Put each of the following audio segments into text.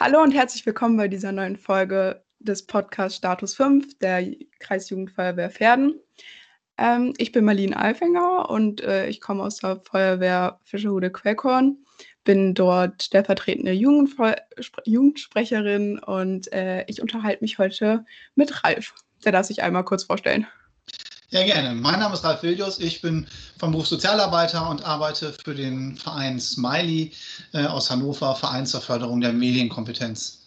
Hallo und herzlich willkommen bei dieser neuen Folge des Podcasts Status 5 der Kreisjugendfeuerwehr Pferden. Ähm, ich bin Marlene Alfinger und äh, ich komme aus der Feuerwehr Fischerhude Quellkorn, bin dort stellvertretende Jugendfeu Jugendsprecherin und äh, ich unterhalte mich heute mit Ralf. Der darf sich einmal kurz vorstellen. Ja, gerne. Mein Name ist Ralf Willius. Ich bin vom Beruf Sozialarbeiter und arbeite für den Verein Smiley äh, aus Hannover, Verein zur Förderung der Medienkompetenz.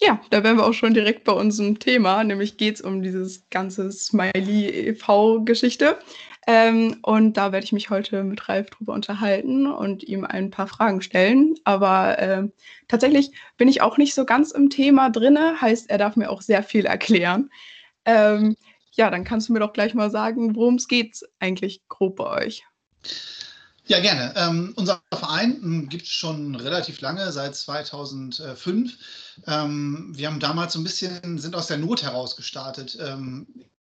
Ja, da wären wir auch schon direkt bei unserem Thema, nämlich geht es um dieses ganze Smiley e.V.-Geschichte. Ähm, und da werde ich mich heute mit Ralf drüber unterhalten und ihm ein paar Fragen stellen. Aber äh, tatsächlich bin ich auch nicht so ganz im Thema drinne, heißt, er darf mir auch sehr viel erklären. Ähm, ja, dann kannst du mir doch gleich mal sagen, worum es geht eigentlich grob bei euch. Ja, gerne. Ähm, unser Verein hm, gibt es schon relativ lange, seit 2005. Ähm, wir haben damals so ein bisschen, sind aus der Not heraus gestartet. Ähm,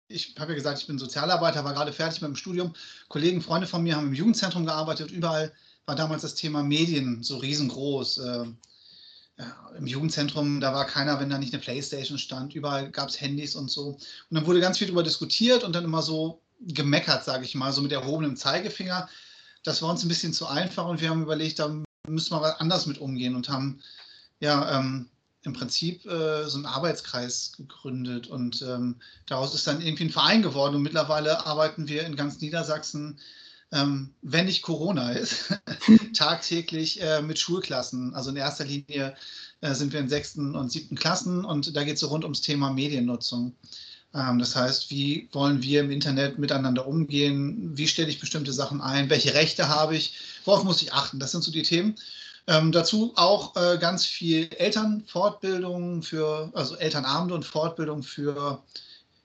ich habe ja gesagt, ich bin Sozialarbeiter, war gerade fertig mit dem Studium. Kollegen, Freunde von mir haben im Jugendzentrum gearbeitet. Überall war damals das Thema Medien so riesengroß. Äh, ja, im Jugendzentrum, da war keiner, wenn da nicht eine Playstation stand. Überall gab es Handys und so. Und dann wurde ganz viel darüber diskutiert und dann immer so gemeckert, sage ich mal, so mit erhobenem Zeigefinger. Das war uns ein bisschen zu einfach und wir haben überlegt, da müssen wir anders mit umgehen und haben ja ähm, im Prinzip äh, so einen Arbeitskreis gegründet und ähm, daraus ist dann irgendwie ein Verein geworden und mittlerweile arbeiten wir in ganz Niedersachsen ähm, wenn nicht Corona ist, tagtäglich äh, mit Schulklassen. Also in erster Linie äh, sind wir in sechsten und siebten Klassen und da geht es so rund ums Thema Mediennutzung. Ähm, das heißt, wie wollen wir im Internet miteinander umgehen? Wie stelle ich bestimmte Sachen ein? Welche Rechte habe ich? Worauf muss ich achten? Das sind so die Themen. Ähm, dazu auch äh, ganz viel Elternfortbildung für, also Elternabende und Fortbildung für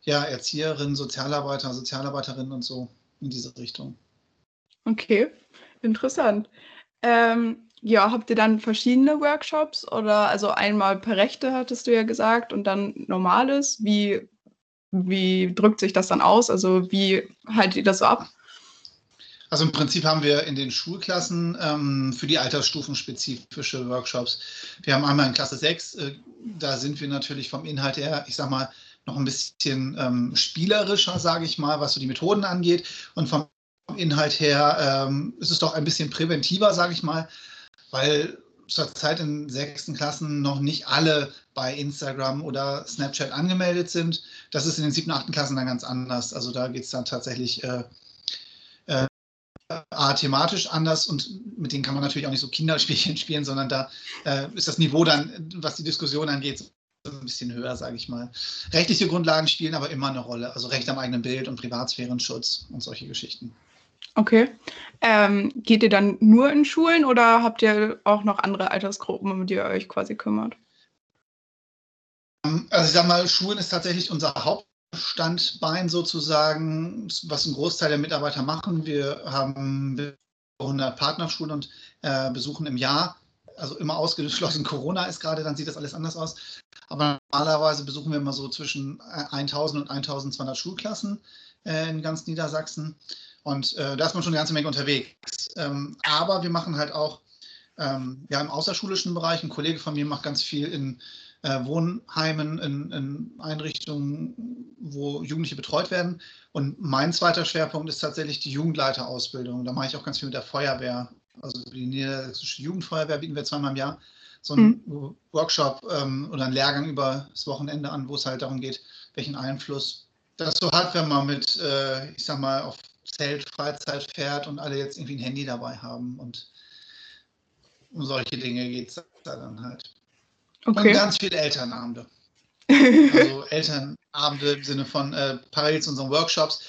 ja, Erzieherinnen, Sozialarbeiter, Sozialarbeiterinnen und so in diese Richtung. Okay, interessant. Ähm, ja, habt ihr dann verschiedene Workshops oder also einmal per Rechte hattest du ja gesagt und dann normales? Wie, wie drückt sich das dann aus? Also wie haltet ihr das so ab? Also im Prinzip haben wir in den Schulklassen ähm, für die Altersstufen spezifische Workshops. Wir haben einmal in Klasse 6, äh, da sind wir natürlich vom Inhalt her, ich sag mal, noch ein bisschen ähm, spielerischer, sage ich mal, was so die Methoden angeht. Und vom Inhalt her ähm, ist es doch ein bisschen präventiver, sage ich mal, weil zurzeit in sechsten Klassen noch nicht alle bei Instagram oder Snapchat angemeldet sind. Das ist in den siebten, achten Klassen dann ganz anders. Also da geht es dann tatsächlich äh, äh, thematisch anders und mit denen kann man natürlich auch nicht so Kinderspielchen spielen, sondern da äh, ist das Niveau dann, was die Diskussion angeht, ein bisschen höher, sage ich mal. Rechtliche Grundlagen spielen aber immer eine Rolle, also Recht am eigenen Bild und Privatsphärenschutz und solche Geschichten. Okay. Ähm, geht ihr dann nur in Schulen oder habt ihr auch noch andere Altersgruppen, um die ihr euch quasi kümmert? Ähm, also ich sag mal, Schulen ist tatsächlich unser Hauptstandbein sozusagen, was ein Großteil der Mitarbeiter machen. Wir haben 100 Partnerschulen und äh, besuchen im Jahr, also immer ausgeschlossen Corona ist gerade, dann sieht das alles anders aus. Aber normalerweise besuchen wir immer so zwischen 1000 äh, und 1200 Schulklassen äh, in ganz Niedersachsen. Und äh, da ist man schon eine ganze Menge unterwegs. Ähm, aber wir machen halt auch ähm, ja, im außerschulischen Bereich. Ein Kollege von mir macht ganz viel in äh, Wohnheimen, in, in, Einrichtungen, wo Jugendliche betreut werden. Und mein zweiter Schwerpunkt ist tatsächlich die Jugendleiterausbildung. Da mache ich auch ganz viel mit der Feuerwehr. Also die Niedersächsische Jugendfeuerwehr bieten wir zweimal im Jahr so einen mhm. Workshop ähm, oder einen Lehrgang über das Wochenende an, wo es halt darum geht, welchen Einfluss das so hat, wenn man mit, äh, ich sag mal, auf Zelt, Freizeit fährt und alle jetzt irgendwie ein Handy dabei haben und um solche Dinge geht es da dann halt. Okay. Und ganz viele Elternabende. also Elternabende im Sinne von äh, parallel zu unseren Workshops.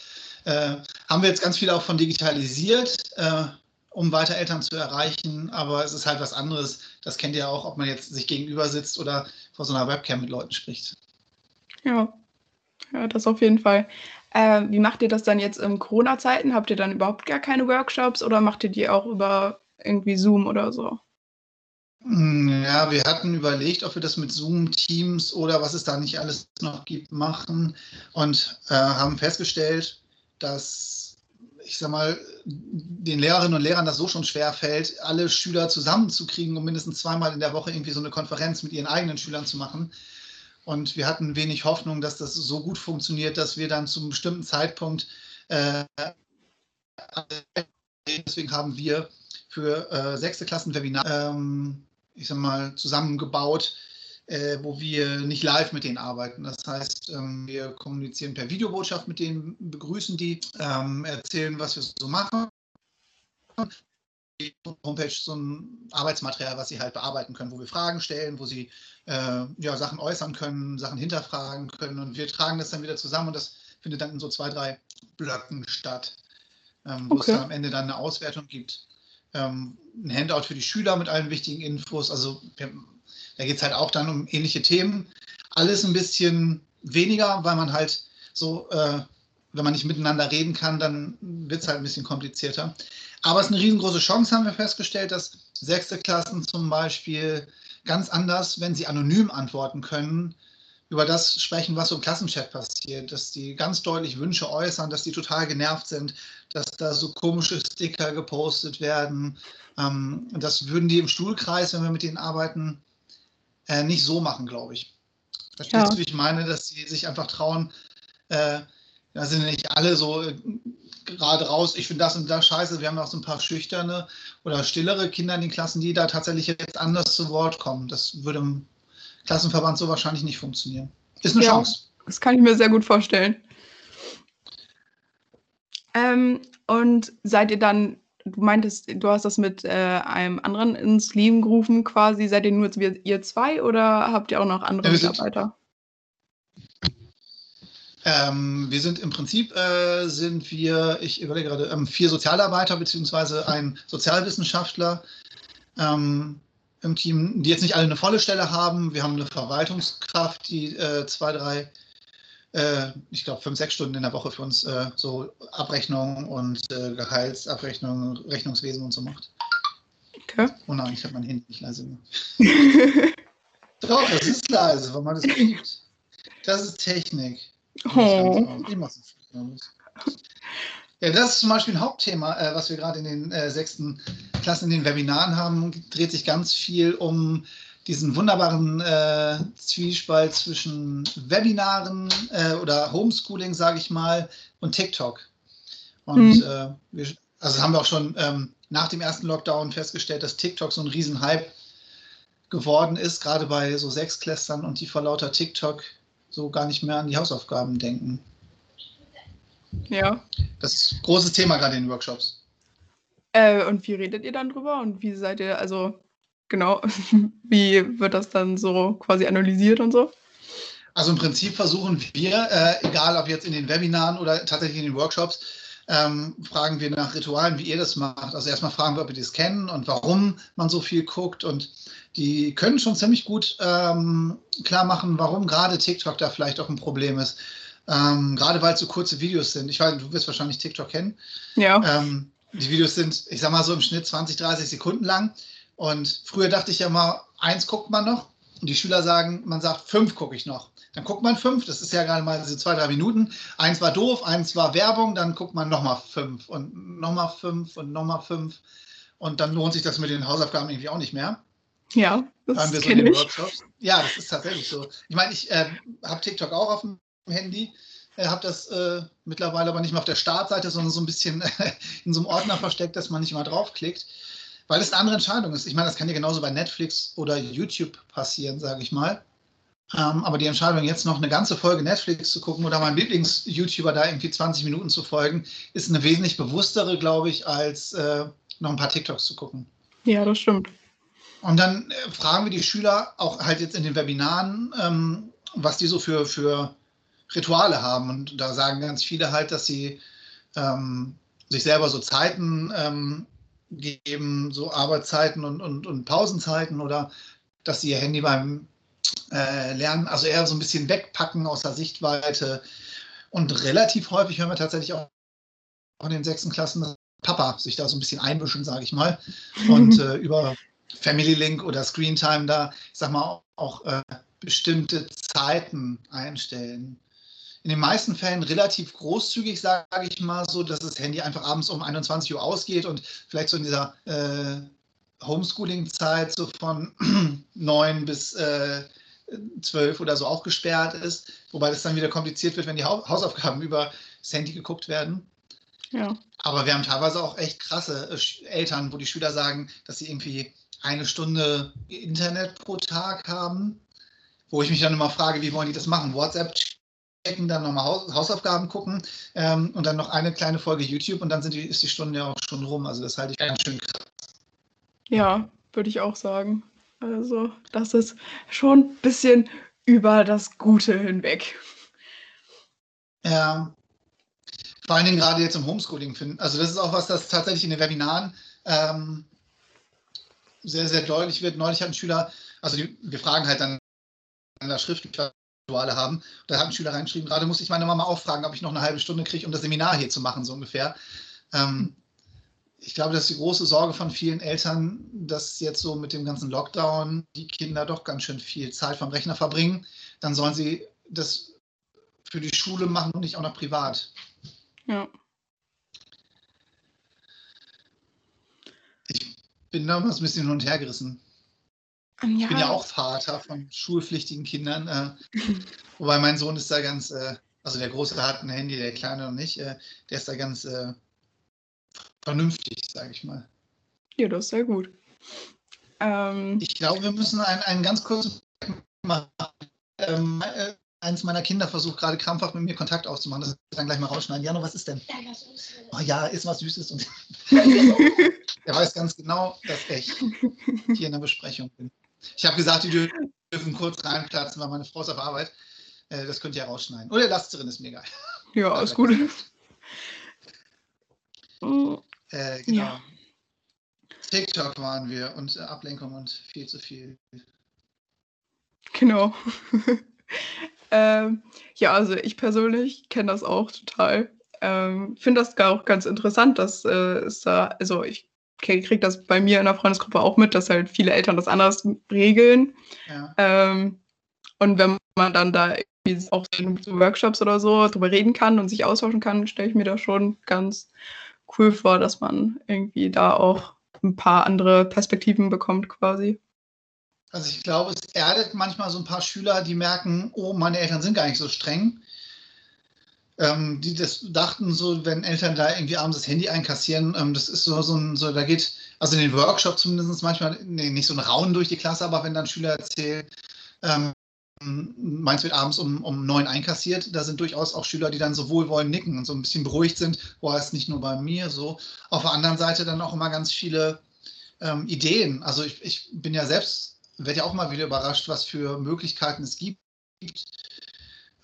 Äh, haben wir jetzt ganz viel auch von digitalisiert, äh, um weiter Eltern zu erreichen, aber es ist halt was anderes. Das kennt ihr auch, ob man jetzt sich gegenüber sitzt oder vor so einer Webcam mit Leuten spricht. Ja, ja das auf jeden Fall. Äh, wie macht ihr das dann jetzt in Corona-Zeiten? Habt ihr dann überhaupt gar keine Workshops oder macht ihr die auch über irgendwie Zoom oder so? Hm, ja, wir hatten überlegt, ob wir das mit Zoom-Teams oder was es da nicht alles noch gibt, machen und äh, haben festgestellt, dass ich sag mal, den Lehrerinnen und Lehrern das so schon schwer fällt, alle Schüler zusammenzukriegen, um mindestens zweimal in der Woche irgendwie so eine Konferenz mit ihren eigenen Schülern zu machen. Und wir hatten wenig Hoffnung, dass das so gut funktioniert, dass wir dann zum bestimmten Zeitpunkt, äh, deswegen haben wir für äh, sechste Klassen Webinar, ähm, ich sag mal, zusammengebaut, äh, wo wir nicht live mit denen arbeiten. Das heißt, ähm, wir kommunizieren per Videobotschaft mit denen, begrüßen die, ähm, erzählen, was wir so machen. Homepage so ein Arbeitsmaterial, was sie halt bearbeiten können, wo wir Fragen stellen, wo sie äh, ja, Sachen äußern können, Sachen hinterfragen können und wir tragen das dann wieder zusammen und das findet dann in so zwei, drei Blöcken statt, ähm, wo okay. es dann am Ende dann eine Auswertung gibt. Ähm, ein Handout für die Schüler mit allen wichtigen Infos. Also wir, da geht es halt auch dann um ähnliche Themen. Alles ein bisschen weniger, weil man halt so, äh, wenn man nicht miteinander reden kann, dann wird es halt ein bisschen komplizierter. Aber es ist eine riesengroße Chance, haben wir festgestellt, dass sechste Klassen zum Beispiel ganz anders, wenn sie anonym antworten können, über das sprechen, was so im Klassenchat passiert, dass die ganz deutlich Wünsche äußern, dass die total genervt sind, dass da so komische Sticker gepostet werden. Ähm, das würden die im Stuhlkreis, wenn wir mit denen arbeiten, äh, nicht so machen, glaube ich. Verstehst ja. du, wie ich meine, dass sie sich einfach trauen, äh, da sind nicht alle so äh, gerade raus, ich finde das und das scheiße. Wir haben auch so ein paar schüchterne oder stillere Kinder in den Klassen, die da tatsächlich jetzt anders zu Wort kommen. Das würde im Klassenverband so wahrscheinlich nicht funktionieren. Ist eine ja, Chance. Das kann ich mir sehr gut vorstellen. Ähm, und seid ihr dann du meintest, du hast das mit äh, einem anderen ins Leben gerufen quasi. Seid ihr nur ihr zwei oder habt ihr auch noch andere ja, Mitarbeiter? Ähm, wir sind im Prinzip äh, sind wir, ich überlege gerade, ähm, vier Sozialarbeiter bzw. ein Sozialwissenschaftler ähm, im Team, die jetzt nicht alle eine volle Stelle haben. Wir haben eine Verwaltungskraft, die äh, zwei, drei äh, ich glaube, fünf, sechs Stunden in der Woche für uns äh, so Abrechnung und äh, Gehaltsabrechnung, Rechnungswesen und so macht. Okay. Oh nein, ich habe mein Handy nicht leise gemacht. Doch, das ist leise, weil man das piept. Das ist Technik. Oh. Ja, das ist zum Beispiel ein Hauptthema, äh, was wir gerade in den äh, sechsten Klassen in den Webinaren haben. Dreht sich ganz viel um diesen wunderbaren äh, Zwiespalt zwischen Webinaren äh, oder Homeschooling, sage ich mal, und TikTok. Und mhm. äh, wir, also haben wir auch schon ähm, nach dem ersten Lockdown festgestellt, dass TikTok so ein Riesenhype geworden ist, gerade bei so Sechsklässlern und die vor lauter TikTok so gar nicht mehr an die Hausaufgaben denken. Ja. Das ist ein großes Thema gerade in den Workshops. Äh, und wie redet ihr dann drüber? Und wie seid ihr, also Genau. Wie wird das dann so quasi analysiert und so? Also im Prinzip versuchen wir, äh, egal ob jetzt in den Webinaren oder tatsächlich in den Workshops, ähm, fragen wir nach Ritualen, wie ihr das macht. Also erstmal fragen wir, ob ihr das kennen und warum man so viel guckt. Und die können schon ziemlich gut ähm, klar machen, warum gerade TikTok da vielleicht auch ein Problem ist. Ähm, gerade weil es so kurze Videos sind. Ich weiß, du wirst wahrscheinlich TikTok kennen. Ja. Ähm, die Videos sind, ich sag mal so im Schnitt 20, 30 Sekunden lang. Und früher dachte ich ja mal, eins guckt man noch. Und die Schüler sagen, man sagt, fünf gucke ich noch. Dann guckt man fünf, das ist ja gerade mal so zwei, drei Minuten. Eins war doof, eins war Werbung, dann guckt man nochmal fünf und nochmal fünf und nochmal fünf. Und dann lohnt sich das mit den Hausaufgaben irgendwie auch nicht mehr. Ja, das so den Workshops. Ja, das ist tatsächlich so. Ich meine, ich äh, habe TikTok auch auf dem Handy, äh, habe das äh, mittlerweile aber nicht mehr auf der Startseite, sondern so ein bisschen in so einem Ordner versteckt, dass man nicht mal draufklickt weil es eine andere Entscheidung ist. Ich meine, das kann ja genauso bei Netflix oder YouTube passieren, sage ich mal. Ähm, aber die Entscheidung, jetzt noch eine ganze Folge Netflix zu gucken oder meinem Lieblings-YouTuber da irgendwie 20 Minuten zu folgen, ist eine wesentlich bewusstere, glaube ich, als äh, noch ein paar TikToks zu gucken. Ja, das stimmt. Und dann äh, fragen wir die Schüler auch halt jetzt in den Webinaren, ähm, was die so für, für Rituale haben. Und da sagen ganz viele halt, dass sie ähm, sich selber so Zeiten ähm, geben, so Arbeitszeiten und, und, und Pausenzeiten oder dass sie ihr Handy beim äh, Lernen, also eher so ein bisschen wegpacken aus der Sichtweite. Und relativ häufig hören wir tatsächlich auch in den sechsten Klassen, dass Papa sich da so ein bisschen einmischen, sage ich mal. Und äh, über Family Link oder Screen Time da, ich sag mal, auch äh, bestimmte Zeiten einstellen. in den meisten Fällen relativ großzügig, sage ich mal so, dass das Handy einfach abends um 21 Uhr ausgeht und vielleicht so in dieser äh, Homeschooling-Zeit so von 9 bis äh, 12 oder so auch gesperrt ist, wobei das dann wieder kompliziert wird, wenn die Hausaufgaben über das Handy geguckt werden. Ja. Aber wir haben teilweise auch echt krasse äh, Eltern, wo die Schüler sagen, dass sie irgendwie eine Stunde Internet pro Tag haben, wo ich mich dann immer frage, wie wollen die das machen? WhatsApp checken, dann nochmal Hausaufgaben gucken ähm, und dann noch eine kleine Folge YouTube und dann sind die, ist die Stunde ja auch schon rum. Also das halte ich ganz schön krass. Ja, würde ich auch sagen. Also das ist schon ein bisschen über das Gute hinweg. Ja, vor allen Dingen gerade jetzt im Homeschooling finden. Also das ist auch was, das tatsächlich in den Webinaren ähm, sehr, sehr deutlich wird. Neulich hat ein Schüler, also die, wir fragen halt dann in der schriftlich Rituale haben. Da hat ein Schüler reingeschrieben, gerade muss ich meine Mama auch fragen, ob ich noch eine halbe Stunde kriege, um das Seminar hier zu machen, so ungefähr. Ähm, ich glaube, das ist die große Sorge von vielen Eltern, dass jetzt so mit dem ganzen Lockdown die Kinder doch ganz schön viel Zeit vom Rechner verbringen. Dann sollen sie das für die Schule machen und nicht auch noch privat. Ja. Ich bin damals ein bisschen hin und her gerissen. Ja. Ich bin ja auch Vater von schulpflichtigen Kindern. Äh, wobei mein Sohn ist da ganz, äh, also der Große hat ein Handy, der Kleine noch nicht. Äh, der ist da ganz äh, vernünftig, sage ich mal. Ja, das ist sehr gut. Ähm, ich glaube, wir müssen einen, einen ganz kurzen machen. Ähm, äh, eins meiner Kinder versucht gerade krampfhaft mit mir Kontakt aufzumachen. Das dann gleich mal rausschneiden. Jano, was ist denn? Oh ja, ist was Süßes. Und er weiß ganz genau, dass ich hier in der Besprechung bin. Ich habe gesagt, die dürfen kurz reinplatzen, weil meine Frau ist auf Arbeit. Äh, das könnt ihr ja rausschneiden. Oder lasst drin, ist mir egal. Ja, alles gut. Äh, genau. Ja. TikTok waren wir und äh, Ablenkung und viel zu viel. Genau. ähm, ja, also ich persönlich kenne das auch total. Ähm, Finde das auch ganz interessant, dass äh, es da, also ich kriege das bei mir in der Freundesgruppe auch mit, dass halt viele Eltern das anders regeln. Ja. Ähm, und wenn man dann da auch in Workshops oder so drüber reden kann und sich austauschen kann, stelle ich mir da schon ganz cool vor, dass man irgendwie da auch ein paar andere Perspektiven bekommt quasi. Also ich glaube, es erdet manchmal so ein paar Schüler, die merken, oh, meine Eltern sind gar nicht so streng. Ähm, die das dachten so, wenn Eltern da irgendwie abends das Handy einkassieren, ähm, das ist so, so ein, so, da geht, also in den Workshops zumindest manchmal, nee, nicht so ein Raunen durch die Klasse, aber wenn dann Schüler erzählen, ähm, meins wird abends um, um neun einkassiert. Da sind durchaus auch Schüler, die dann so wohlwollend nicken und so ein bisschen beruhigt sind. Boah, ist nicht nur bei mir so. Auf der anderen Seite dann auch immer ganz viele ähm, Ideen. Also ich, ich bin ja selbst, werde ja auch mal wieder überrascht, was für Möglichkeiten es gibt.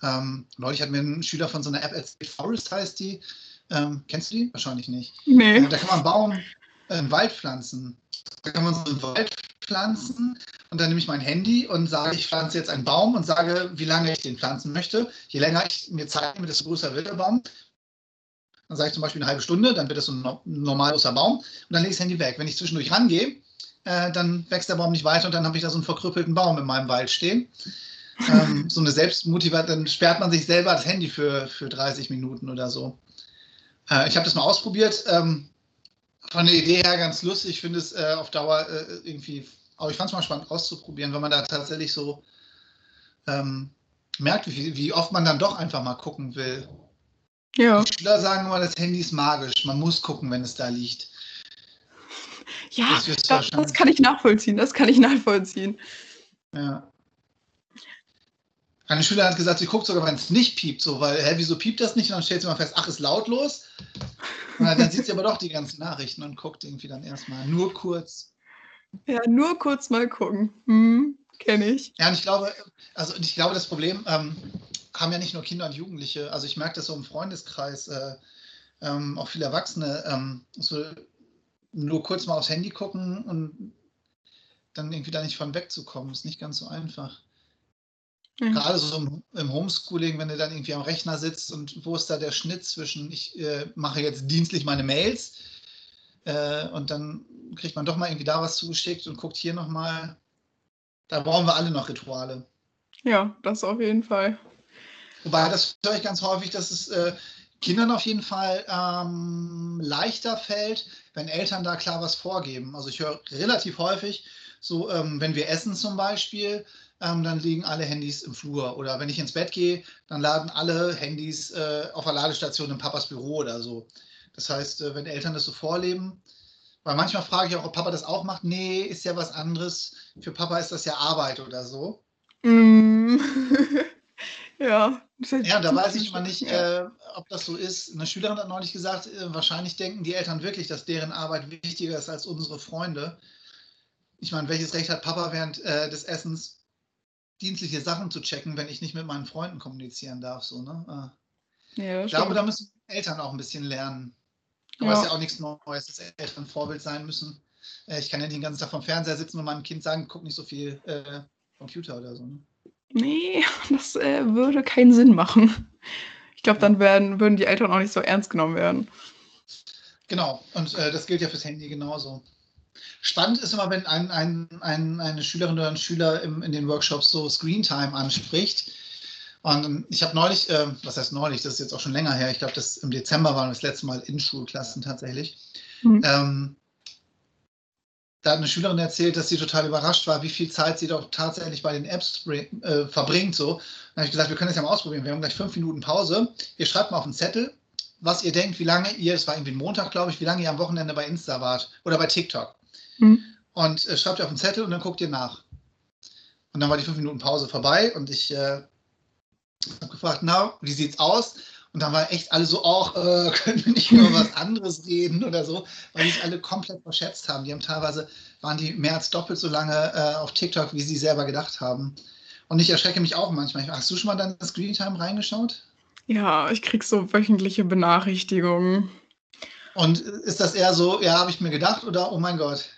Ähm, neulich hat mir ein Schüler von so einer App erzählt, Forest heißt die. Ähm, kennst du die? Wahrscheinlich nicht. Nee. Äh, da kann man Baum, äh, einen Wald pflanzen. Da kann man so einen Wald pflanzen und dann nehme ich mein Handy und sage, ich pflanze jetzt einen Baum und sage, wie lange ich den pflanzen möchte. Je länger ich mir Zeit nehme, desto größer wird der Baum. Dann sage ich zum Beispiel eine halbe Stunde, dann wird das so ein normal großer Baum und dann lege ich das Handy weg. Wenn ich zwischendurch rangehe, äh, dann wächst der Baum nicht weiter und dann habe ich da so einen verkrüppelten Baum in meinem Wald stehen. ähm, so eine Selbstmotivation, dann sperrt man sich selber das Handy für, für 30 Minuten oder so. Äh, ich habe das mal ausprobiert. Ähm, von der Idee her ganz lustig. Ich finde es äh, auf Dauer äh, irgendwie aber ich fand es mal spannend auszuprobieren, wenn man da tatsächlich so ähm, merkt, wie, wie, oft man dann doch einfach mal gucken will. Ja. Die Schüler sagen immer, das Handy ist magisch. Man muss gucken, wenn es da liegt. Ja, das, das kann ich nachvollziehen. Das kann ich nachvollziehen. Ja. Eine Schülerin hat gesagt, sie guckt sogar, wenn es nicht piept, so, weil, hä, wieso piept das nicht? Und dann stellt sie mal fest, ach, ist lautlos. Und dann sieht sie aber doch die ganzen Nachrichten und guckt irgendwie dann erstmal nur kurz. Ja, nur kurz mal gucken. Hm, Kenne ich. Ja, und ich glaube, also ich glaube, das Problem ähm, haben ja nicht nur Kinder und Jugendliche. Also ich merke das so im Freundeskreis, äh, ähm, auch viele Erwachsene, ähm, so nur kurz mal aufs Handy gucken und dann irgendwie da nicht von wegzukommen, ist nicht ganz so einfach. Mhm. Gerade so im, im, Homeschooling, wenn du dann irgendwie am Rechner sitzt und wo ist da der Schnitt zwischen, ich äh, mache jetzt dienstlich meine Mails äh, und dann kriegt man doch mal irgendwie da was zugeschickt und guckt hier nochmal. Da brauchen wir alle noch Rituale. Ja, das auf jeden Fall. Wobei das höre ich ganz häufig, dass es äh, Kindern auf jeden Fall ähm, leichter fällt, wenn Eltern da klar was vorgeben. Also ich höre relativ häufig, so ähm, wenn wir essen zum Beispiel, ähm, dann liegen alle Handys im Flur. Oder wenn ich ins Bett gehe, dann laden alle Handys äh, auf der Ladestation in Papas Büro oder so. Das heißt, äh, wenn Eltern das so vorleben, weil manchmal frage ich auch, ob Papa das auch macht. Nee, ist ja was anderes. Für Papa ist das ja Arbeit oder so. Mm. ja. Ja, da weiß ich immer nicht, äh, ob das so ist. Eine Schülerin hat neulich gesagt, äh, wahrscheinlich denken die Eltern wirklich, dass deren Arbeit wichtiger ist als unsere Freunde. Ich meine, welches Recht hat Papa während äh, des Essens dienstliche Sachen zu checken, wenn ich nicht mit meinen Freunden kommunizieren darf. So, ne? Ah. Ja, ich glaube, da müssen Eltern auch ein bisschen lernen. Aber es ja. ist ja auch nichts Neues, dass Eltern Vorbild sein müssen. Äh, ich kann ja nicht den ganzen Tag vom Fernseher sitzen und meinem Kind sagen, guck nicht so viel äh, Computer oder so. Ne? Nee, das äh, würde keinen Sinn machen. Ich glaube, dann werden, würden die Eltern auch nicht so ernst genommen werden. Genau, und äh, das gilt ja fürs Handy genauso. Spannend ist immer, wenn ein, ein, ein, eine Schülerin oder ein Schüler im, in den Workshops so Screentime anspricht. Und ich habe neulich, äh, was heißt neulich, das ist jetzt auch schon länger her, ich glaube, das im Dezember waren das letzte Mal in Schulklassen tatsächlich. Mhm. Ähm, da hat eine Schülerin erzählt, dass sie total überrascht war, wie viel Zeit sie doch tatsächlich bei den Apps äh, verbringt. So. Dann habe ich gesagt, wir können das ja mal ausprobieren. Wir haben gleich fünf Minuten Pause. Ihr schreibt mal auf einen Zettel, was ihr denkt, wie lange ihr, es war irgendwie Montag, glaube ich, wie lange ihr am Wochenende bei Insta wart oder bei TikTok. Mhm. Und äh, schreibt ihr auf einen Zettel und dann guckt ihr nach. Und dann war die fünf Minuten Pause vorbei und ich äh, habe gefragt, na, wie sieht's aus? Und dann war echt alle so, auch, äh, können wir nicht über was anderes reden oder so, weil die sich alle komplett verschätzt haben. Die haben teilweise, waren die mehr als doppelt so lange äh, auf TikTok, wie sie selber gedacht haben. Und ich erschrecke mich auch manchmal. Hast du schon mal deine Screentime reingeschaut? Ja, ich krieg so wöchentliche Benachrichtigungen. Und ist das eher so, ja, habe ich mir gedacht oder oh mein Gott?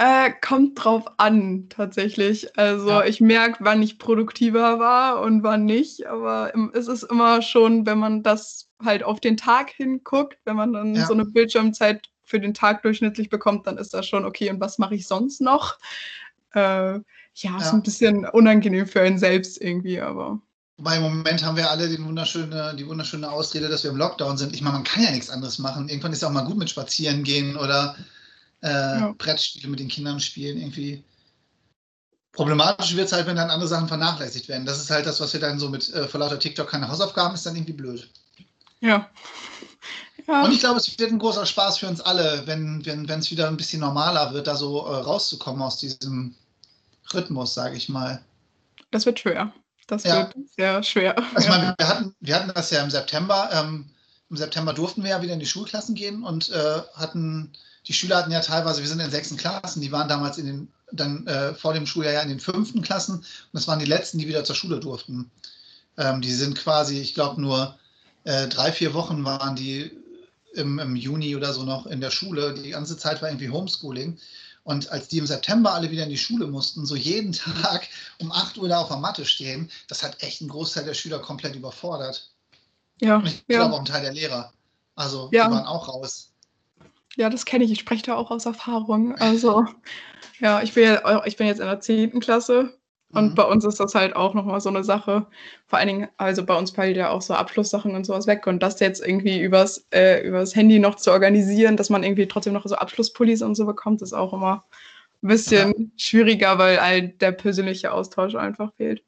Äh, kommt drauf an, tatsächlich. Also ja. ich merke, wann ich produktiver war und wann nicht. Aber es ist immer schon, wenn man das halt auf den Tag hinguckt, wenn man dann ja. so eine Bildschirmzeit für den Tag durchschnittlich bekommt, dann ist das schon okay. Und was mache ich sonst noch? Äh, ja, ja, ist ein bisschen unangenehm für einen selbst irgendwie, aber. Wobei im Moment haben wir alle den wunderschöne, die wunderschöne Ausrede, dass wir im Lockdown sind. Ich meine, man kann ja nichts anderes machen. Irgendwann ist es auch mal gut mit Spazieren gehen oder äh, ja. Brettspiele mit den Kindern spielen. Irgendwie problematisch wird es halt, wenn dann andere Sachen vernachlässigt werden. Das ist halt das, was wir dann so mit äh, vor lauter TikTok keine Hausaufgaben ist dann irgendwie blöd. Ja. ja. Und ich glaube, es wird ein großer Spaß für uns alle, wenn es wenn, wieder ein bisschen normaler wird, da so äh, rauszukommen aus diesem Rhythmus, sage ich mal. Das wird schwer. Das ja. wird sehr schwer. Also, meine, wir, hatten, wir hatten das ja im September. Ähm, Im September durften wir ja wieder in die Schulklassen gehen und äh, hatten, die Schüler hatten ja teilweise, wir sind in sechsten Klassen, die waren damals in den, dann äh, vor dem Schuljahr ja in den fünften Klassen und das waren die letzten, die wieder zur Schule durften. Ähm, die sind quasi, ich glaube, nur äh, drei, vier Wochen waren die im, im Juni oder so noch in der Schule. Die ganze Zeit war irgendwie Homeschooling. Und als die im September alle wieder in die Schule mussten, so jeden Tag um 8 Uhr da auf der Matte stehen, das hat echt einen Großteil der Schüler komplett überfordert. Ja. Und ich ja. glaube auch einen Teil der Lehrer. Also ja. die waren auch raus. Ja, das kenne ich. Ich spreche da auch aus Erfahrung. Also, ja, ich bin, ja, ich bin jetzt in der 10. Klasse und mhm. bei uns ist das halt auch nochmal so eine Sache. Vor allen Dingen, also bei uns fällt ja auch so Abschlusssachen und sowas weg. Und das jetzt irgendwie übers, äh, übers Handy noch zu organisieren, dass man irgendwie trotzdem noch so Abschlusspullis und so bekommt, ist auch immer ein bisschen ja. schwieriger, weil all der persönliche Austausch einfach fehlt.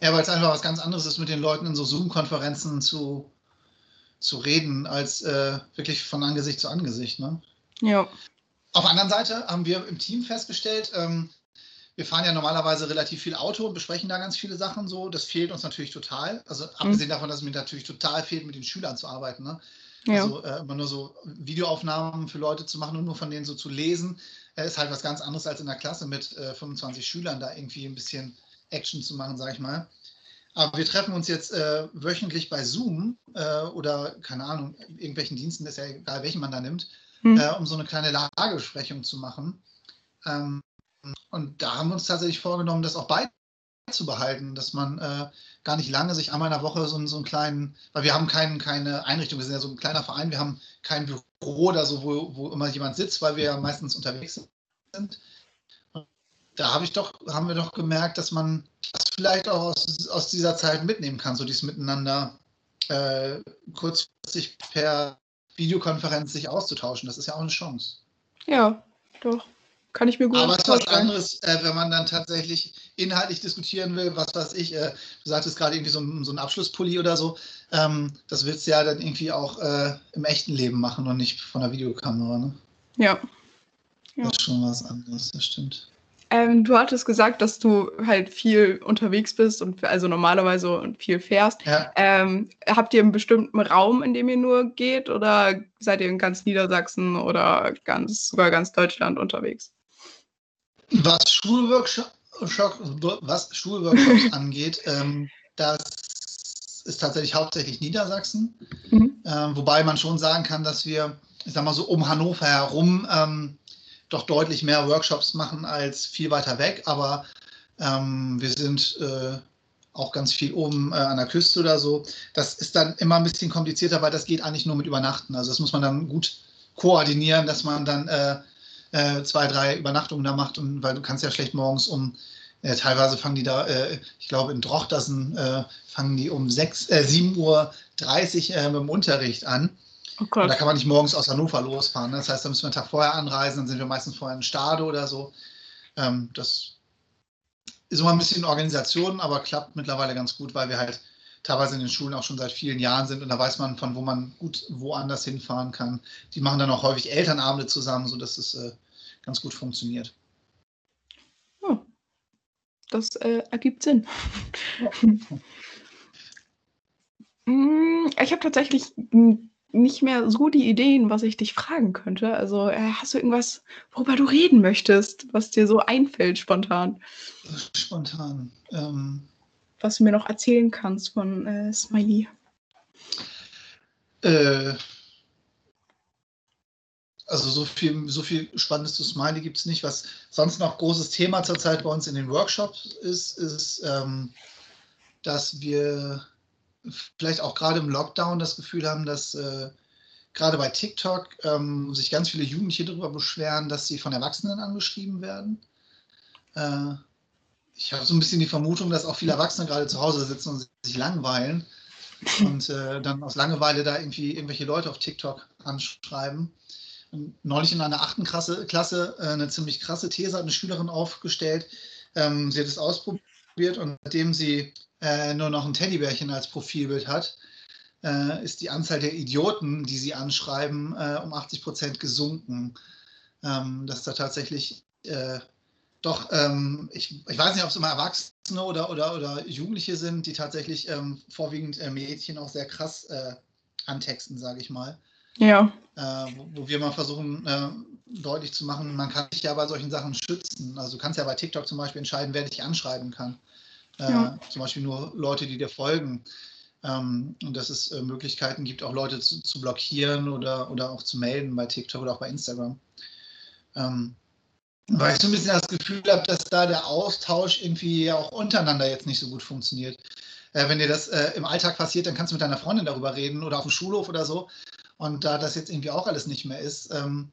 Ja, weil es einfach was ganz anderes ist, mit den Leuten in so Zoom-Konferenzen zu, zu reden, als äh, wirklich von Angesicht zu Angesicht. Ne? Ja. Auf der anderen Seite haben wir im Team festgestellt, ähm, wir fahren ja normalerweise relativ viel Auto und besprechen da ganz viele Sachen so. Das fehlt uns natürlich total. Also abgesehen mhm. davon, dass es mir natürlich total fehlt, mit den Schülern zu arbeiten. Ne? Ja. Also äh, immer nur so Videoaufnahmen für Leute zu machen und nur von denen so zu lesen, äh, ist halt was ganz anderes als in der Klasse mit äh, 25 Schülern da irgendwie ein bisschen Action zu machen, sag ich mal. Aber wir treffen uns jetzt äh, wöchentlich bei Zoom äh, oder, keine Ahnung, irgendwelchen Diensten, ist ja egal, welchen man da nimmt, mhm. Äh, um so eine kleine Lagebesprechung zu machen. Ähm, und da haben wir uns tatsächlich vorgenommen, das auch beizubehalten, dass man äh, gar nicht lange sich einmal in der Woche so, so einen kleinen, weil wir haben kein, keine Einrichtung, wir sind ja so ein kleiner Verein, wir haben kein Büro oder so, wo, wo immer jemand sitzt, weil wir ja meistens unterwegs sind. Da habe ich doch, haben wir doch gemerkt, dass man das vielleicht auch aus, aus dieser Zeit mitnehmen kann, so dieses Miteinander äh, kurzfristig per Videokonferenz sich auszutauschen. Das ist ja auch eine Chance. Ja, doch. Kann ich mir gut Aber es ist was anderes, äh, wenn man dann tatsächlich inhaltlich diskutieren will, was weiß ich, äh, du sagtest gerade irgendwie so ein, so ein Abschlusspulli oder so, ähm, das willst du ja dann irgendwie auch äh, im echten Leben machen und nicht von der Videokamera, ne? Ja. ja. Das ist schon was anderes, das stimmt. Ähm, du hattest gesagt, dass du halt viel unterwegs bist und also normalerweise viel fährst. Ja. Ähm, habt ihr einen bestimmten Raum, in dem ihr nur geht oder seid ihr in ganz Niedersachsen oder ganz, sogar ganz Deutschland unterwegs? Was Schulworkshops, was Schulworkshops angeht, ähm, das ist tatsächlich hauptsächlich Niedersachsen. Mhm. Ähm, wobei man schon sagen kann, dass wir, ich sag mal so, um Hannover herum ähm, doch deutlich mehr Workshops machen als viel weiter weg, aber ähm, wir sind äh, auch ganz viel oben äh, an der Küste oder so. Das ist dann immer ein bisschen komplizierter, weil das geht eigentlich nur mit Übernachten. Also das muss man dann gut koordinieren, dass man dann äh, äh zwei, drei Übernachtungen da macht und weil du kannst ja schlecht morgens um äh, teilweise fangen die da, äh, ich glaube in Drochtersen fangen die um 6, 7.30 Uhr mit dem Unterricht an. Oh Gott. Und da kann man nicht morgens aus Hannover losfahren. Ne? Das heißt, da müssen wir einen Tag vorher anreisen, dann sind wir meistens vorher in Stade oder so. Ähm, das ist immer ein bisschen Organisation, aber klappt mittlerweile ganz gut, weil wir halt teilweise in den Schulen auch schon seit vielen Jahren sind und da weiß man, von wo man gut woanders hinfahren kann. Die machen dann auch häufig Elternabende zusammen, sodass es äh, ganz gut funktioniert. Oh, das äh, ergibt Sinn. Ja. Mm, ich habe tatsächlich nicht mehr so die Ideen, was ich dich fragen könnte. Also äh, hast du irgendwas, worüber du reden möchtest, was dir so einfällt spontan? Spontan. Ähm, was du mir noch erzählen kannst von äh, Smiley. Äh, also so viel, so viel Spannendes zu Smiley gibt es nicht. Was sonst noch großes Thema zurzeit bei uns in den Workshops ist, ist, ähm, dass wir vielleicht auch gerade im Lockdown das Gefühl haben, dass äh, gerade bei TikTok ähm, sich ganz viele Jugendliche darüber beschweren, dass sie von Erwachsenen angeschrieben werden. Äh, ich habe so ein bisschen die Vermutung, dass auch viele Erwachsene gerade zu Hause sitzen und sich langweilen und äh, dann aus Langeweile da irgendwie irgendwelche Leute auf TikTok anschreiben. Und neulich in einer achten Klasse, Klasse äh, eine ziemlich krasse These hat eine Schülerin aufgestellt. Ähm, sie hat es ausprobiert und nachdem sie äh, nur noch ein Teddybärchen als Profilbild hat, äh, ist die Anzahl der Idioten, die sie anschreiben, äh, um 80 Prozent gesunken. Ähm, dass da tatsächlich äh, doch, ähm, ich, ich, weiß nicht, ob es immer Erwachsene oder, oder, oder Jugendliche sind, die tatsächlich ähm, vorwiegend äh, Mädchen auch sehr krass äh, antexten, sage ich mal. Ja. Wo, wo, wir mal versuchen, deutlich zu machen, man kann sich ja bei solchen Sachen schützen. Also du kannst ja bei TikTok zum Beispiel entscheiden, wer dich anschreiben kann. Ja. Äh, zum Beispiel nur Leute, die dir folgen. Ähm, und dass es äh, Möglichkeiten gibt, auch Leute zu, zu, blockieren oder, oder auch zu melden bei TikTok oder auch bei Instagram. Ähm, weil ich so ein bisschen das Gefühl habe, dass da der Austausch irgendwie auch untereinander jetzt nicht so gut funktioniert. Äh, wenn dir das äh, im Alltag passiert, dann kannst du mit deiner Freundin darüber reden oder auf dem Schulhof oder so. Und da das jetzt irgendwie auch alles nicht mehr ist, ähm,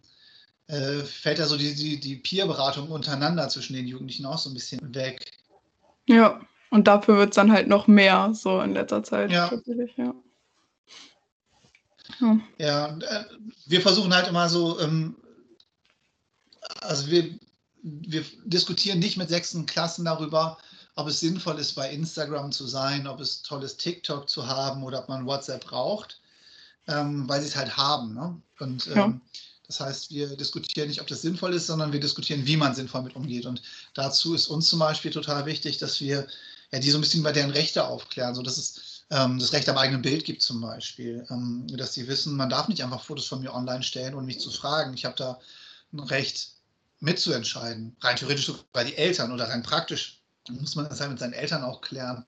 äh, fällt da so die, die, die Peer-Beratung untereinander zwischen den Jugendlichen auch so ein bisschen weg. Ja, und dafür wird es dann halt noch mehr so in letzter Zeit. Ja. ja. Ja, ja äh, wir versuchen halt immer so, ähm, also wir, wir diskutieren nicht mit sechsten Klassen darüber, ob es sinnvoll ist, bei Instagram zu sein, ob es tolles TikTok zu haben oder ob man WhatsApp braucht, ähm, weil sie es halt haben. Ne? Und ähm, ja. Das heißt, wir diskutieren nicht, ob das sinnvoll ist, sondern wir diskutieren, wie man sinnvoll mit umgeht. Und dazu ist uns zum Beispiel total wichtig, dass wir ja, die so ein bisschen über deren Rechte aufklären, so dass es ähm, das Recht am eigenen Bild gibt zum Beispiel, ähm, dass sie wissen, man darf nicht einfach Fotos von mir online stellen und mich zu fragen. Ich habe da ein Recht mitzuentscheiden, rein theoretisch sogar die Eltern oder rein praktisch muss man das halt mit seinen Eltern auch klären.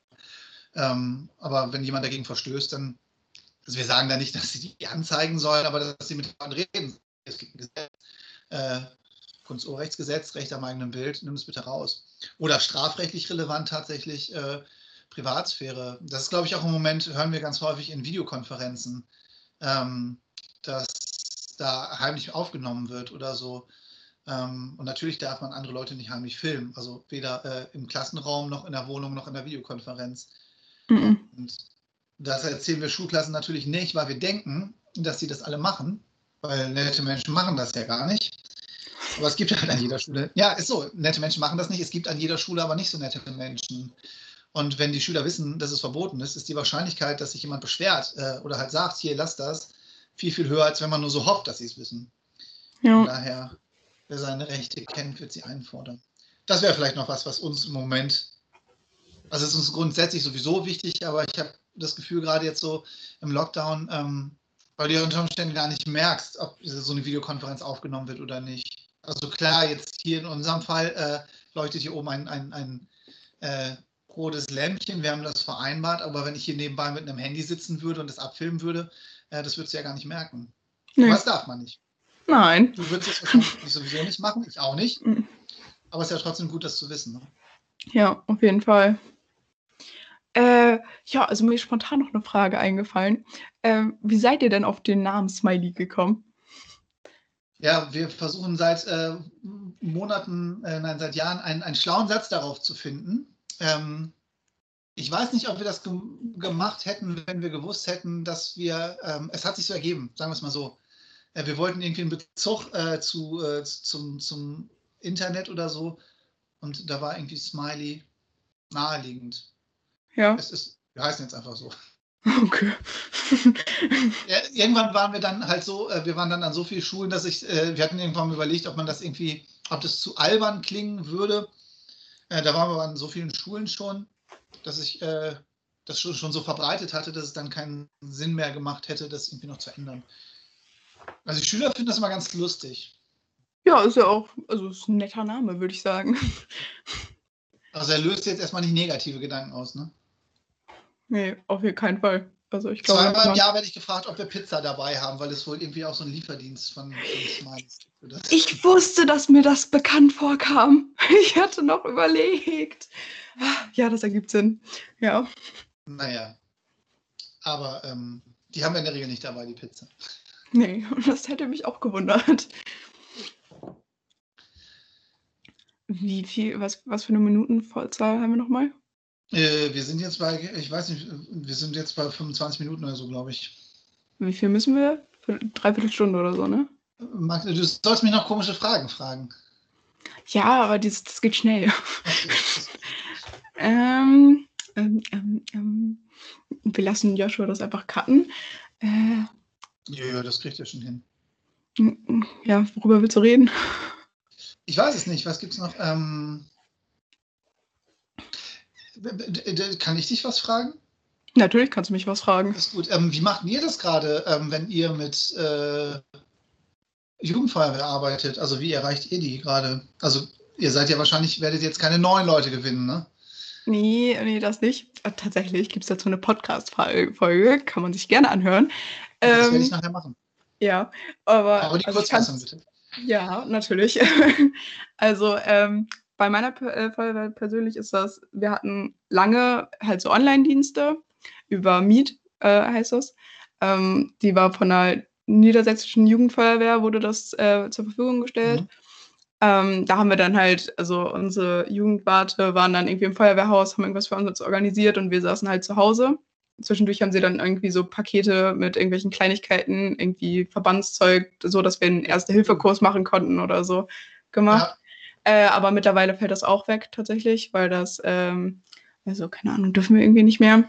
Ähm, aber wenn jemand dagegen verstößt, dann, also wir sagen da nicht, dass sie die anzeigen sollen, aber dass sie mit jemandem reden es gibt ein Gesetz, äh, Kunsturrechtsgesetz, Recht am eigenen Bild, nimm es bitte raus. Oder strafrechtlich relevant tatsächlich äh, Privatsphäre. Das ist, glaube ich, auch im Moment, hören wir ganz häufig in Videokonferenzen, ähm, dass da heimlich aufgenommen wird oder so. Ähm, und natürlich darf man andere Leute nicht heimlich filmen, also weder äh, im Klassenraum noch in der Wohnung noch in der Videokonferenz. Mhm. Und das erzählen wir Schulklassen natürlich nicht, weil wir denken, dass sie das alle machen, weil nette Menschen machen das ja gar nicht. Aber es gibt halt an jeder Schule, ja, ist so, nette Menschen machen das nicht, es gibt an jeder Schule aber nicht so nette Menschen. Und wenn die Schüler wissen, dass es verboten ist, ist die Wahrscheinlichkeit, dass sich jemand beschwert äh, oder halt sagt, hier, lass das, viel, viel höher, als wenn man nur so hofft, dass sie es wissen. Ja. Von daher, wer seine Rechte kennt, wird sie einfordern. Das wäre vielleicht noch was, was uns im Moment, also es ist uns grundsätzlich sowieso wichtig, aber ich habe das Gefühl, gerade jetzt so im Lockdown, ähm, weil du ja unter Umständen gar nicht merkst, ob so eine Videokonferenz aufgenommen wird oder nicht. Also klar, jetzt hier in unserem Fall äh, leuchtet hier oben ein, ein, ein äh, rotes Lämpchen, wir haben das vereinbart, aber wenn ich hier nebenbei mit einem Handy sitzen würde und das abfilmen würde, äh, das würdest du ja gar nicht merken. Nee. das darf man nicht. Nein. Du würdest es sowieso nicht machen, ich auch nicht. Mhm. Aber es ist ja trotzdem gut, das zu wissen. Ne? Ja, auf jeden Fall. Äh, ja, also mir ist spontan noch eine Frage eingefallen. Äh, wie seid ihr denn auf den Namen Smiley gekommen? Ja, wir versuchen seit äh, Monaten, äh, nein, seit Jahren einen, einen schlauen Satz darauf zu finden. Ähm, ich weiß nicht, ob wir das ge gemacht hätten, wenn wir gewusst hätten, dass wir, ähm, es hat sich so ergeben, sagen wir es mal so. Äh, wir wollten irgendwie einen Bezug äh, zu, äh, zum, zum Internet oder so und da war irgendwie Smiley naheliegend. Ja. Es ist, wir heißen jetzt einfach so. Okay. ja, irgendwann waren wir dann halt so, äh, wir waren dann an so vielen Schulen, dass ich, äh, wir hatten irgendwann mal überlegt, ob man das irgendwie, ob das zu albern klingen würde. Äh, da waren wir an so vielen Schulen schon, dass ich das schon, schon so verbreitet hatte, dass es dann keinen Sinn mehr gemacht hätte, das irgendwie noch zu ändern. Also die Schüler finden das immer ganz lustig. Ja, ist ja auch, also ist ein netter Name, würde ich sagen. Also er löst jetzt erstmal nicht negative Gedanken aus, ne? Nee, auf jeden keinen Fall. Also ich glaube, Zweimal im Jahr werde ich gefragt, ob wir Pizza dabei haben, weil es wohl irgendwie auch so ein Lieferdienst von, von gibt. Ich wusste, dass mir das bekannt vorkam. Ich hatte noch überlegt. Ja, das ergibt Sinn. Ja. Naja. Aber ähm, die haben wir in der Regel nicht dabei, die Pizza. Nee, das hätte mich auch gewundert. Wie viel, was, was für eine Minutenvollzahl haben wir nochmal? Äh, wir sind jetzt bei, ich weiß nicht, wir sind jetzt bei 25 Minuten oder so, glaube ich. Wie viel müssen wir? Dreiviertel Stunde oder so, ne? Mag, du sollst mich noch komische Fragen fragen. Ja, aber das, das geht schnell. ähm, ähm, ähm, ähm, wir lassen Joshua das einfach cutten. Äh, ja, ja, das kriegt er schon hin. Ja, worüber willst du reden? Ich weiß es nicht. Was gibt es noch? Ähm, kann ich dich was fragen? Natürlich kannst du mich was fragen. Ist gut. Ähm, wie macht ihr das gerade, ähm, wenn ihr mit äh, Jugendfeuerwehr arbeitet? Also wie erreicht ihr die gerade? Also ihr seid ja wahrscheinlich, werdet jetzt keine neuen Leute gewinnen, ne? Nee, nee, das nicht. Äh, tatsächlich gibt es dazu eine Podcast-Folge, kann man sich gerne anhören. Das ähm, werde ich nachher machen. Ja, aber. Aber die also Kurzfassung bitte. Ja, natürlich. also ähm, bei meiner äh, Feuerwehr persönlich ist das, wir hatten lange halt so Online-Dienste über Meet, äh, heißt das. Ähm, die war von der niedersächsischen Jugendfeuerwehr, wurde das äh, zur Verfügung gestellt. Mhm. Ähm, da haben wir dann halt, also unsere Jugendwarte waren dann irgendwie im Feuerwehrhaus, haben irgendwas für uns organisiert und wir saßen halt zu Hause zwischendurch haben sie dann irgendwie so Pakete mit irgendwelchen Kleinigkeiten, irgendwie Verbandszeug, so dass wir einen Erste-Hilfe-Kurs machen konnten oder so gemacht. Ja. Äh, aber mittlerweile fällt das auch weg tatsächlich, weil das, ähm, also keine Ahnung, dürfen wir irgendwie nicht mehr.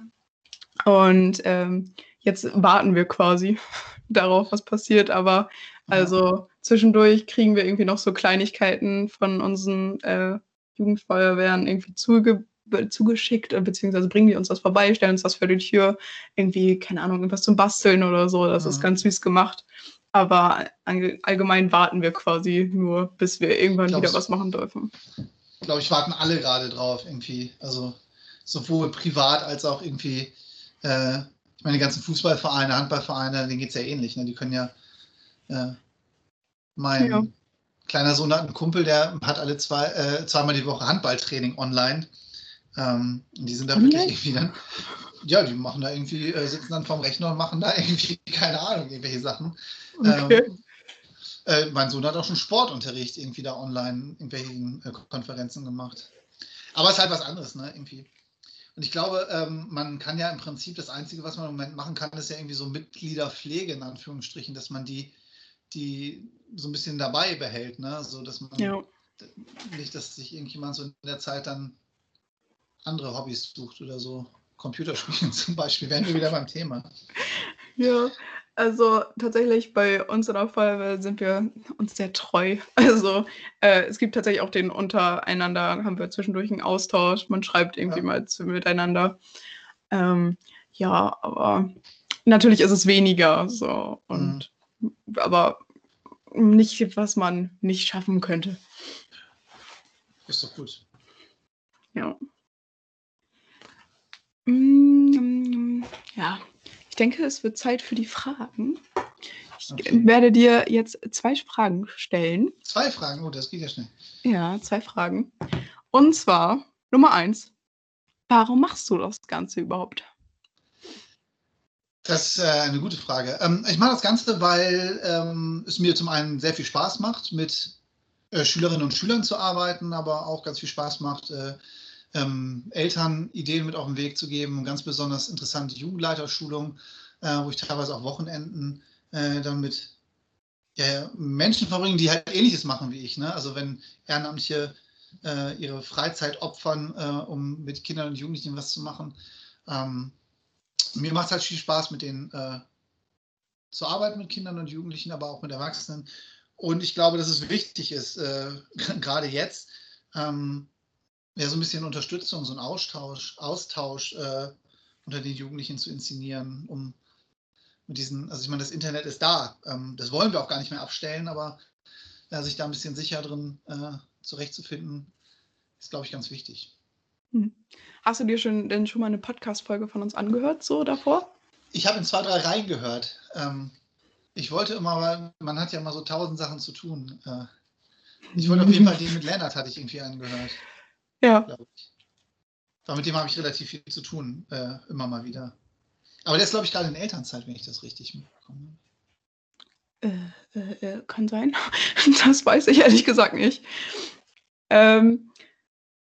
Und ähm, jetzt warten wir quasi darauf, was passiert. Aber also zwischendurch kriegen wir irgendwie noch so Kleinigkeiten von unseren äh, Jugendfeuerwehren irgendwie zuge zugeschickt, beziehungsweise bringen die uns das vorbei, stellen uns das vor die Tür, irgendwie, keine Ahnung, irgendwas zum Basteln oder so. Das mhm. ist ganz süß gemacht. Aber allgemein warten wir quasi nur, bis wir irgendwann glaub, wieder was machen dürfen. Ich glaube, ich warten alle gerade drauf, irgendwie. Also sowohl privat als auch irgendwie, äh, ich meine, die ganzen Fußballvereine, Handballvereine, denen geht es ja ähnlich. Ne? Die können ja, äh, mein ja. kleiner Sohn hat einen Kumpel, der hat alle zwei, äh, zweimal die Woche Handballtraining online. Ähm, die sind da wirklich irgendwie dann, ja, die machen da irgendwie, äh, sitzen dann vorm Rechner und machen da irgendwie, keine Ahnung, irgendwelche Sachen. Okay. Ähm, Äh, mein Sohn hat auch schon Sportunterricht irgendwie da online in irgendwelchen äh, Konferenzen gemacht. Aber es ist halt was anderes, ne? Irgendwie. Und ich glaube, ähm, man kann ja im Prinzip das Einzige, was man im Moment machen kann, ist ja irgendwie so Mitgliederpflege in Anführungsstrichen, dass man die, die so ein bisschen dabei behält, ne? So dass man ja. nicht, dass sich irgendjemand so in der Zeit dann andere Hobbys sucht oder so. Computerspielen zum Beispiel, wären wir wieder beim Thema. Ja, also tatsächlich bei uns in der Feuerwehr sind wir uns sehr treu. Also äh, es gibt tatsächlich auch den untereinander, haben wir zwischendurch einen Austausch, man schreibt irgendwie ja. mal zu, miteinander. Ähm, ja, aber natürlich ist es weniger so und mhm. aber nicht, was man nicht schaffen könnte. Ist doch gut. Ja. Mm, ja, ich denke, es wird Zeit für die Fragen. Ich okay. werde dir jetzt zwei Fragen stellen. Zwei Fragen? Oh, das geht ja schnell. Ja, zwei Fragen. Und zwar, Nummer eins, warum machst du das Ganze überhaupt? Das ist äh, eine gute Frage. Ähm, ich mache das Ganze, weil ähm, es mir zum einen sehr viel Spaß macht, mit äh, Schülerinnen und Schülern zu arbeiten, aber auch ganz viel Spaß macht, äh, ähm, Eltern Ideen mit auf den Weg zu geben. Ganz besonders interessante Jugendleiterschulung, äh, wo ich teilweise auch Wochenenden äh, dann mit ja, Menschen verbringe, die halt Ähnliches machen wie ich. Ne? Also wenn Ehrenamtliche äh, ihre Freizeit opfern, äh, um mit Kindern und Jugendlichen was zu machen. Ähm, mir macht es halt viel Spaß, mit denen äh, zu arbeiten, mit Kindern und Jugendlichen, aber auch mit Erwachsenen. Und ich glaube, dass es wichtig ist, äh, gerade jetzt, ähm, ja, so ein bisschen Unterstützung, so ein Austausch, Austausch äh, unter den Jugendlichen zu inszenieren, um mit diesen, also ich meine, das Internet ist da. Ähm, das wollen wir auch gar nicht mehr abstellen, aber äh, sich da ein bisschen sicher drin äh, zurechtzufinden, ist, glaube ich, ganz wichtig. Hm. Hast du dir schon denn schon mal eine Podcast-Folge von uns angehört, so davor? Ich habe in zwei, drei Reihen gehört. Ähm, ich wollte immer, weil man hat ja immer so tausend Sachen zu tun. Äh, ich wollte auf jeden Fall den mit Lennart hatte ich irgendwie angehört. Ja. Aber mit dem habe ich relativ viel zu tun, äh, immer mal wieder. Aber der ist, glaube ich, gerade in Elternzeit, wenn ich das richtig mitbekomme. Äh, äh, äh kann sein. das weiß ich ehrlich gesagt nicht. Ähm,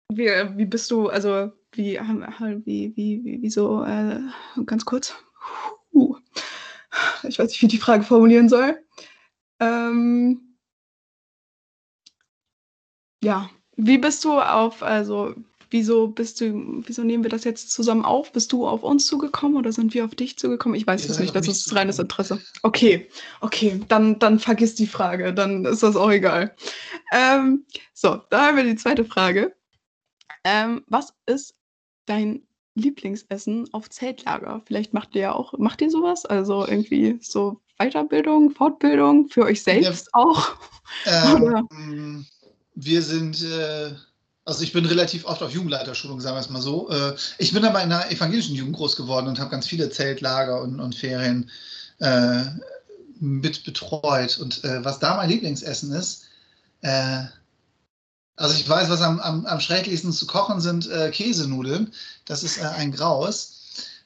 wie, wie bist du, also wie, wie, wie, wie, wie so, äh, ganz kurz. Uh, ich weiß nicht, wie ich die Frage formulieren soll. Ähm, ja, wie bist du auf, also wieso bist du, wieso nehmen wir das jetzt zusammen auf? Bist du auf uns zugekommen oder sind wir auf dich zugekommen? Ich weiß es nicht, das ist reines Interesse. Okay, okay, dann, dann vergiss die Frage, dann ist das auch egal. Ähm, so, da haben wir die zweite Frage. Ähm, was ist dein Lieblingsessen auf Zeltlager? Vielleicht macht ihr ja auch, macht ihr sowas? Also irgendwie so Weiterbildung, Fortbildung für euch selbst ja, auch? Ähm, wir sind, äh, also ich bin relativ oft auf Jugendleiterschulung, sagen wir es mal so. Äh, ich bin aber in einer evangelischen Jugend groß geworden und habe ganz viele Zeltlager und, und Ferien äh, mit betreut. Und äh, was da mein Lieblingsessen ist, äh, also ich weiß, was am, am, am schrecklichsten zu kochen sind äh, Käsenudeln. Das ist ein Graus.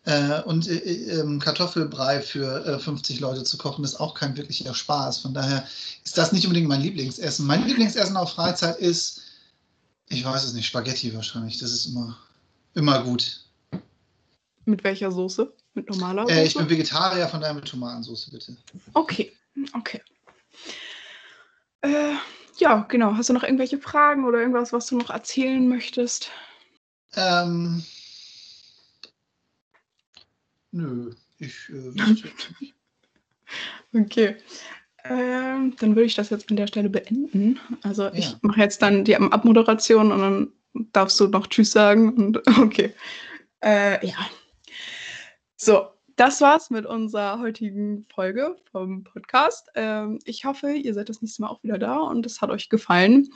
Äh, und äh, ähm, Kartoffelbrei für 50 äh, Leute zu kochen, ist auch kein wirklicher Spaß. Von daher ist das nicht unbedingt mein Lieblingsessen. Mein Lieblingsessen auf Freizeit ist, ich weiß es nicht, Spaghetti wahrscheinlich. Das ist immer, immer gut. Mit welcher Soße? Mit normaler Soße? Äh, ich bin Vegetarier, von daher mit Tomatensauce, bitte. Okay, okay. Äh, ja, genau. Hast du noch irgendwelche Fragen oder irgendwas, was du noch erzählen möchtest? Ähm, Nö, ich äh, Okay. Ähm, dann würde ich das jetzt an der Stelle beenden. Also ja. ich mache jetzt dann die Abmoderation und dann darfst du noch Tschüss sagen. Und okay. Äh, ja. So, das war's mit unserer heutigen Folge vom Podcast. Ähm, ich hoffe, ihr seid das nächste Mal auch wieder da und es hat euch gefallen.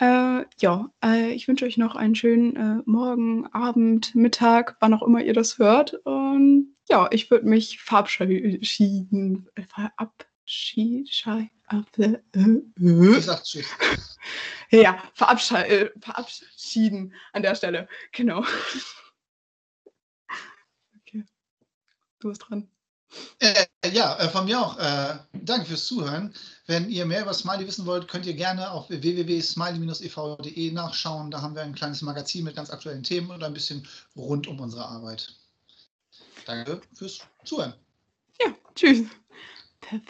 Äh, ja, äh, ich wünsche euch noch einen schönen äh, Morgen, Abend, Mittag, wann auch immer ihr das hört. Und ja, ich würde mich verabschieden. Äh, verabschieden. Ja, verabschieden, verabschieden an der Stelle. Genau. Okay. Du bist dran. Äh, ja, äh, von mir auch. Äh, danke fürs Zuhören. Wenn ihr mehr über Smiley wissen wollt, könnt ihr gerne auf www.smiley-ev.de nachschauen. Da haben wir ein kleines Magazin mit ganz aktuellen Themen und ein bisschen rund um unsere Arbeit. Danke fürs Zuhören. Ja, tschüss. Perfekt.